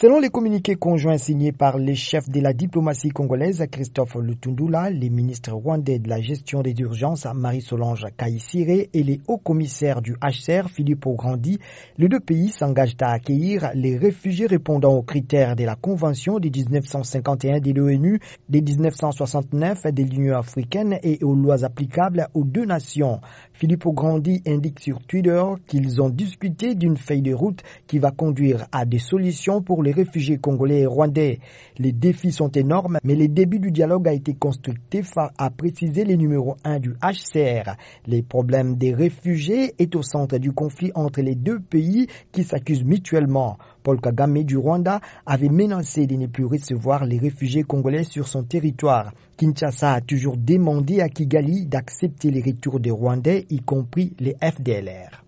Selon les communiqués conjoints signés par les chefs de la diplomatie congolaise, Christophe Lutundula, les ministres rwandais de la gestion des urgences, Marie-Solange Kaïsire et les hauts commissaires du HCR, Philippe Grandi, les deux pays s'engagent à accueillir les réfugiés répondant aux critères de la Convention de 1951 de l'ONU, de 1969 de l'Union africaine et aux lois applicables aux deux nations. Philippe Grandi indique sur Twitter qu'ils ont discuté d'une feuille de route qui va conduire à des solutions pour les réfugiés congolais et rwandais. Les défis sont énormes, mais le début du dialogue a été constructif, a précisé le numéro 1 du HCR. Les problèmes des réfugiés est au centre du conflit entre les deux pays qui s'accusent mutuellement. Paul Kagame du Rwanda avait menacé de ne plus recevoir les réfugiés congolais sur son territoire. Kinshasa a toujours demandé à Kigali d'accepter les retours des Rwandais, y compris les FDLR.